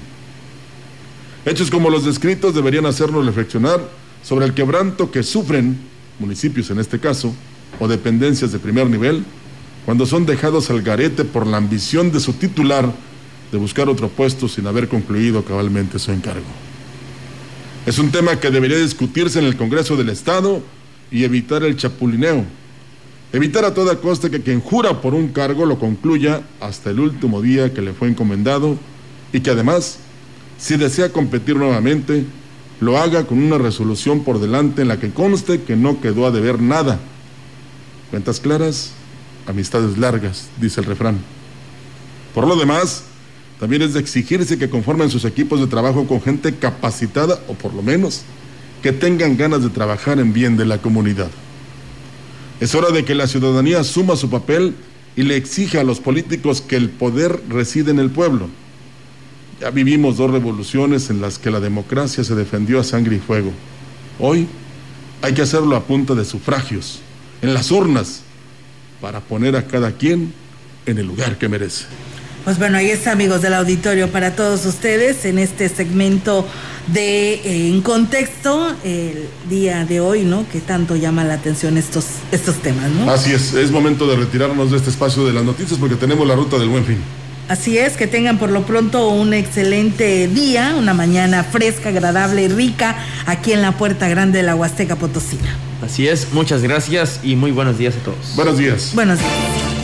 Hechos como los descritos deberían hacernos reflexionar sobre el quebranto que sufren municipios en este caso, o dependencias de primer nivel, cuando son dejados al garete por la ambición de su titular de buscar otro puesto sin haber concluido cabalmente su encargo. Es un tema que debería discutirse en el Congreso del Estado y evitar el chapulineo. Evitar a toda costa que quien jura por un cargo lo concluya hasta el último día que le fue encomendado y que además, si desea competir nuevamente, lo haga con una resolución por delante en la que conste que no quedó a deber nada. Cuentas claras, amistades largas, dice el refrán. Por lo demás, también es de exigirse que conformen sus equipos de trabajo con gente capacitada o por lo menos que tengan ganas de trabajar en bien de la comunidad. Es hora de que la ciudadanía asuma su papel y le exija a los políticos que el poder reside en el pueblo ya vivimos dos revoluciones en las que la democracia se defendió a sangre y fuego. Hoy hay que hacerlo a punta de sufragios, en las urnas, para poner a cada quien en el lugar que merece. Pues bueno, ahí está, amigos del auditorio, para todos ustedes en este segmento de eh, En Contexto, el día de hoy, ¿no? Que tanto llama la atención estos, estos temas, ¿no? Así es, es momento de retirarnos de este espacio de las noticias porque tenemos la ruta del buen fin. Así es, que tengan por lo pronto un excelente día, una mañana fresca, agradable y rica aquí en la Puerta Grande de la Huasteca Potosina. Así es, muchas gracias y muy buenos días a todos. Buenos días. Buenos días.